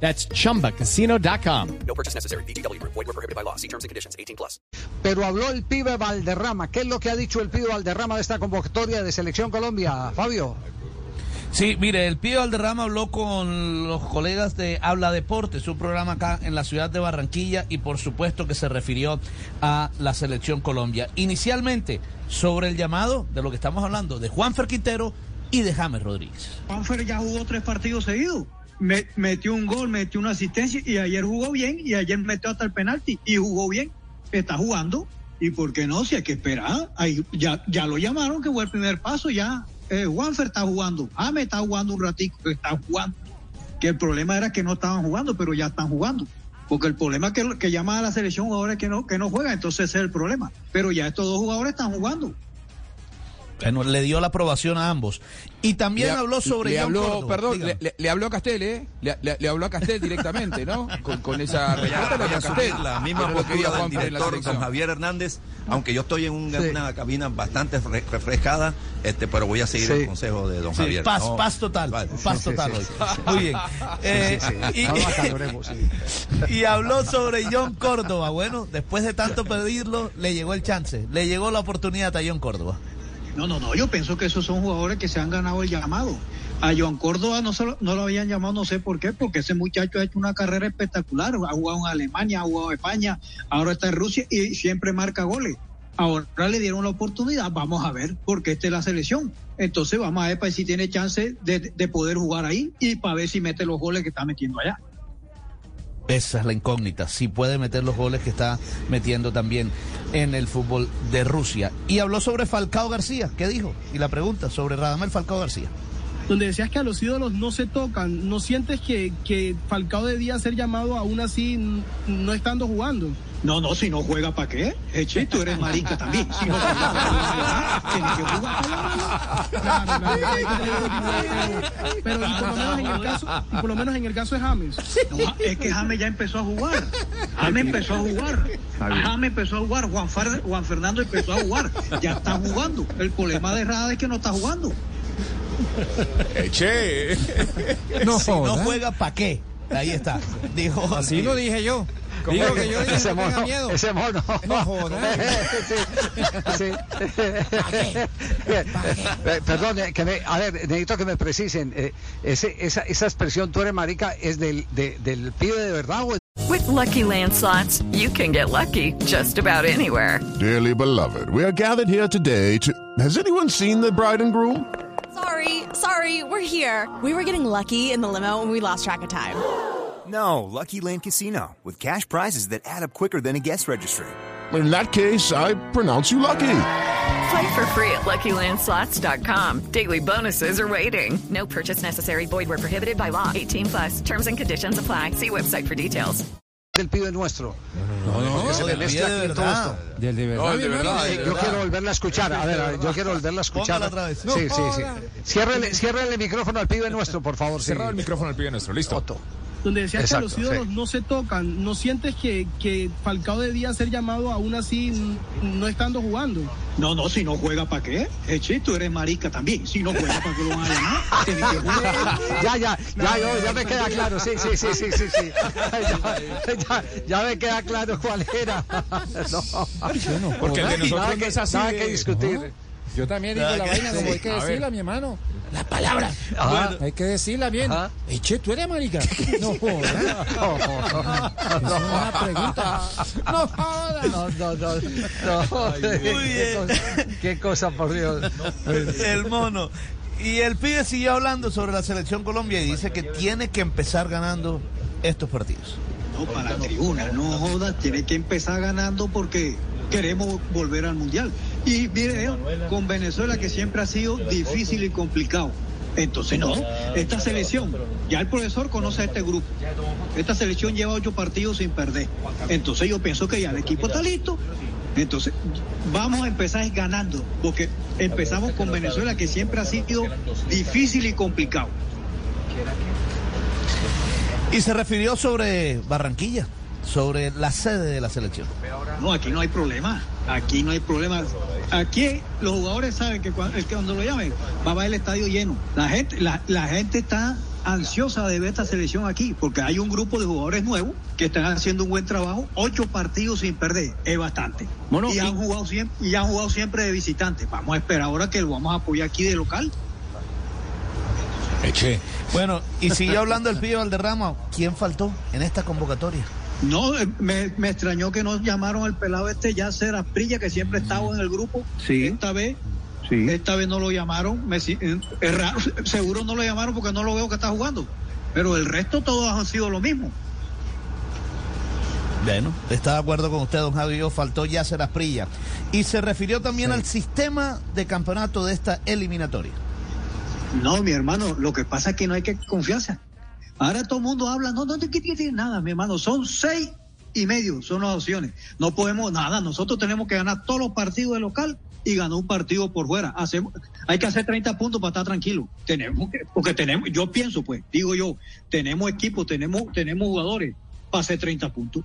That's chumbacasino.com. No purchase necessary. BGW. Void were prohibited by law. See terms and conditions. 18 plus. Pero habló el pibe Valderrama. ¿Qué es lo que ha dicho el pibe Valderrama de esta convocatoria de Selección Colombia, Fabio? Sí, mire, el Pío Valderrama habló con los colegas de Habla Deportes, un programa acá en la ciudad de Barranquilla y por supuesto que se refirió a la selección Colombia. Inicialmente, sobre el llamado de lo que estamos hablando, de Juan Quintero y de James Rodríguez. Juanfer ya jugó tres partidos seguidos. Me- metió un gol, metió una asistencia y ayer jugó bien y ayer metió hasta el penalti y jugó bien. Está jugando. ¿Y por qué no? Si hay que esperar. Ahí ya, ya lo llamaron que fue el primer paso ya. Eh, Juanfer está jugando. James está jugando un ratico está jugando. Que el problema era que no estaban jugando, pero ya están jugando. Porque el problema que, que llama a la selección jugadores que no, que no juegan, entonces ese es el problema. Pero ya estos dos jugadores están jugando. Bueno, le dio la aprobación a ambos. Y también Le- habló sobre le John habló, Córdoba. perdón, le, le- le habló a Castel, ¿eh? Le, le- le habló a Castel directamente, ¿no? Con, con esa respuesta le habló a Castel. la misma postura del la director con Javier Hernández, aunque yo estoy en un- Sí. una cabina bastante re- refrescada, este, pero voy a seguir Sí. el consejo de don Sí, Javier. paz, No, paz total, vale. paz total hoy. Muy bien. Eh, y- y habló sobre John Córdoba. Bueno, después de tanto pedirlo, le llegó el chance, le llegó la oportunidad a John Córdoba. No, no, no, yo pienso que esos son jugadores que se han ganado el llamado. A Joan Córdoba no, se lo, no lo habían llamado, no sé por qué, porque ese muchacho ha hecho una carrera espectacular. Ha jugado en Alemania, ha jugado en España, ahora está en Rusia y siempre marca goles. Ahora le dieron la oportunidad, vamos a ver, porque esta es la selección. Entonces vamos a ver para ver si tiene chance de, de poder jugar ahí y para ver si mete los goles que está metiendo allá. Esa es la incógnita, si puede meter los goles que está metiendo también en el fútbol de Rusia. Y habló sobre Falcao García, ¿qué dijo? Y la pregunta sobre Radamel Falcao García. donde decías que a los ídolos no se tocan, ¿no sientes que, Falcao debía ser llamado aún así no estando jugando? No, no, si no juega, ¿para qué? Eche, tú eres marica también. Si no juega, ¿para qué? Tienes que jugar. Claro, claro, pero y por lo menos en el caso, y por lo menos en el caso de James. No, es que James ya empezó a jugar. James empezó a jugar. James empezó a jugar. Juan, Juan Fernando empezó a jugar. Ya está jugando. El problema de Rada es que no está jugando. Eche. No, Si no juega, ¿para qué? Ahí está. Dijo. Así lo dije yo. Digo que yo dije ese no tenga mono, miedo. ese mono. No joda. Sí, sí. Perdón, que me, a ver, necesito que me precisen. eh, ese, esa, esa expresión, tú eres marica, ¿es del, de- del pibe de verdad o es With Lucky Land slots, you can get lucky just about anywhere. Dearly beloved, we are gathered here today to. Has anyone seen the bride and groom? Sorry, sorry, we're here. We were getting lucky in the limo and we lost track of time. No, Lucky Land Casino, with cash prizes that add up quicker than a guest registry. In that case, I pronounce you lucky. Play for free at LuckyLandSlots.com. Daily bonuses are waiting. No purchase necessary. Void where prohibited by law. 18 plus. Terms and conditions apply. See website for details. del pibe nuestro? No, no, Que se me mezcla de aquí todo verdad. esto. Del de verdad. No, el de verdad, Sí, yo quiero volverla a escuchar. A ver, yo quiero volverla a escuchar. Otra vez. Sí, sí, sí. Ciérrele, ciérrele el micrófono al pibe nuestro, por favor. sí. Cerrado el micrófono al pibe nuestro, listo. Otto. Donde decías que los ídolos sí. no se tocan, ¿no sientes que, que Falcao debía ser llamado aún así no estando jugando? No, no, si no juega, ¿para qué? Eche, tú eres marica también. Si no juega, ¿para qué lo van a llamar? Tienes que jugar. Ya, ya, ya, yo- ya me queda claro. Sí, sí, sí, sí, sí. sí. Ya, ya, ya me queda claro cuál era. No. Porque el de nosotros Nada no que, es así nada de- que discutir. Yo también digo la vaina como hay que decirla, mi hermano. La palabra. Ajá. Hay que decirla bien. Eche, tú eres marica. No jodas. Esa es una pregunta. No jodas. No, no, no. no. Muy bien. Qué cosa, por Dios. El mono. Y el pibe siguió hablando sobre la selección Colombia y dice que tiene que empezar ganando estos partidos. No, para la tribuna, no jodas, tiene que empezar ganando porque queremos volver al mundial. Y mire, con Venezuela que siempre ha sido difícil y complicado. Entonces no, esta selección, ya el profesor conoce a este grupo. Esta selección lleva ocho partidos sin perder. Entonces yo pienso que ya el equipo está listo. Entonces vamos a empezar ganando, porque empezamos con Venezuela, que siempre ha sido difícil y complicado. Y se refirió sobre Barranquilla, sobre la sede de la selección. No, aquí no hay problema. Aquí no hay problema. Aquí los jugadores saben que cuando, que cuando lo llamen va a haber el estadio lleno. La gente, la, la gente está ansiosa de ver esta selección aquí, porque hay un grupo de jugadores nuevos que están haciendo un buen trabajo, ocho partidos sin perder, es bastante. Bueno, y, y- han jugado siempre, y han jugado siempre de visitante. Vamos a esperar ahora que lo vamos a apoyar aquí de local. Eche. Bueno, y siguió hablando el pibe Valderrama. ¿Quién faltó en esta convocatoria? No, eh, me, me extrañó que no llamaron al pelado este ya Ceras Prilla, que siempre estaba en el grupo. Sí. Esta vez, Sí. esta vez no lo llamaron. Me si- eh, es raro, seguro no lo llamaron porque no lo veo que está jugando. Pero el resto todos han sido lo mismo. Bueno, está de acuerdo con usted, don Javier. Faltó Yasser Asprilla. Y se refirió también al sistema de campeonato de esta eliminatoria. No, mi hermano, lo que pasa es que no hay que confianza. Ahora todo el mundo habla, no, no te quites nada, mi hermano. Son seis y medio, son las opciones. No podemos nada. Nosotros tenemos que ganar todos los partidos de local y ganar un partido por fuera. Hacemos, hay que hacer 30 puntos para estar tranquilo. Tenemos que, porque tenemos, yo pienso, pues, digo yo, tenemos equipo, tenemos, tenemos jugadores para hacer 30 puntos.